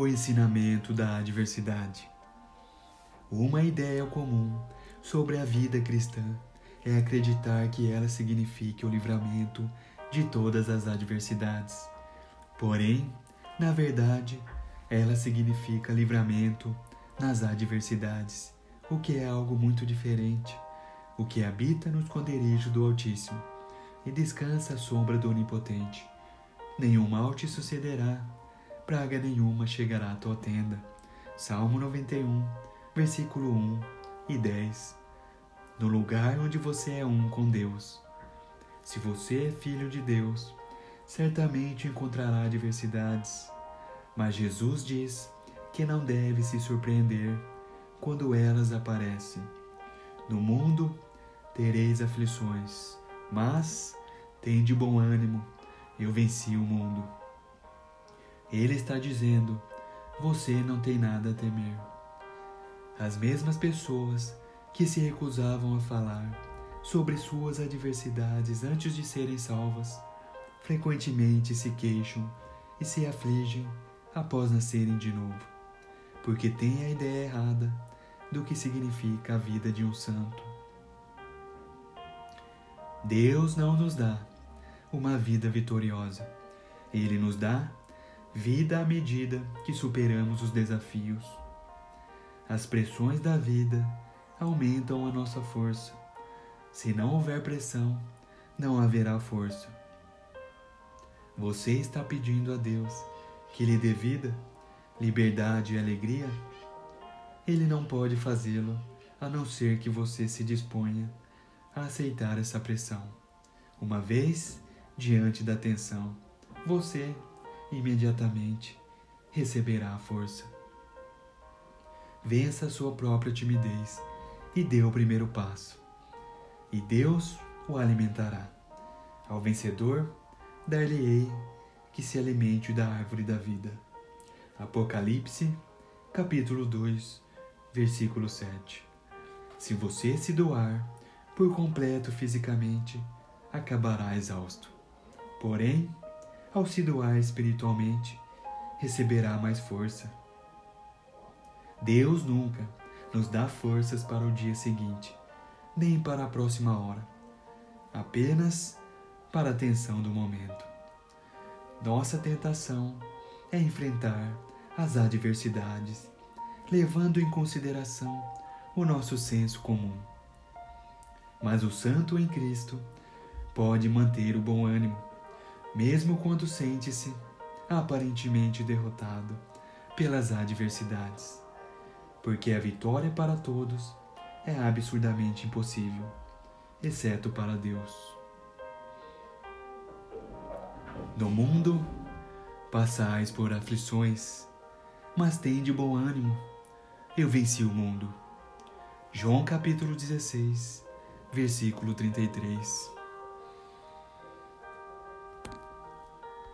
o ensinamento da adversidade. Uma ideia comum sobre a vida cristã é acreditar que ela signifique o livramento de todas as adversidades. Porém, na verdade, ela significa livramento nas adversidades, o que é algo muito diferente. O que habita no esconderijo do Altíssimo e descansa à sombra do Onipotente. Nenhum mal te sucederá, praga nenhuma chegará à tua tenda. Salmo 91, versículo 1 e 10. No lugar onde você é um com Deus. Se você é filho de Deus, certamente encontrará adversidades, mas Jesus diz que não deve se surpreender quando elas aparecem. No mundo tereis aflições, mas tende bom ânimo, eu venci o mundo. Ele está dizendo: você não tem nada a temer. As mesmas pessoas que se recusavam a falar sobre suas adversidades antes de serem salvas, frequentemente se queixam e se afligem após nascerem de novo, porque têm a ideia errada do que significa a vida de um santo. Deus não nos dá uma vida vitoriosa. Ele nos dá vida à medida que superamos os desafios. As pressões da vida aumentam a nossa força. Se não houver pressão, não haverá força. Você está pedindo a Deus que lhe dê vida, liberdade e alegria? Ele não pode fazê-lo a não ser que você se disponha a aceitar essa pressão. Uma vez diante da tensão, você imediatamente receberá a força. Vença a sua própria timidez e dê o primeiro passo, e Deus o alimentará. Ao vencedor, dar-lhe-ei que se alimente da árvore da vida. Apocalipse, capítulo 2, versículo 7. Se você se doar por completo fisicamente, acabará exausto. Porém, ao se doar espiritualmente, receberá mais força. Deus nunca nos dá forças para o dia seguinte, nem para a próxima hora, apenas para a tensão do momento. Nossa tentação é enfrentar as adversidades, levando em consideração o nosso senso comum. Mas o santo em Cristo pode manter o bom ânimo, mesmo quando sente-se aparentemente derrotado pelas adversidades, porque a vitória para todos é absurdamente impossível, exceto para Deus. No mundo passais por aflições, mas tende bom ânimo, eu venci o mundo. João capítulo 16, versículo 33.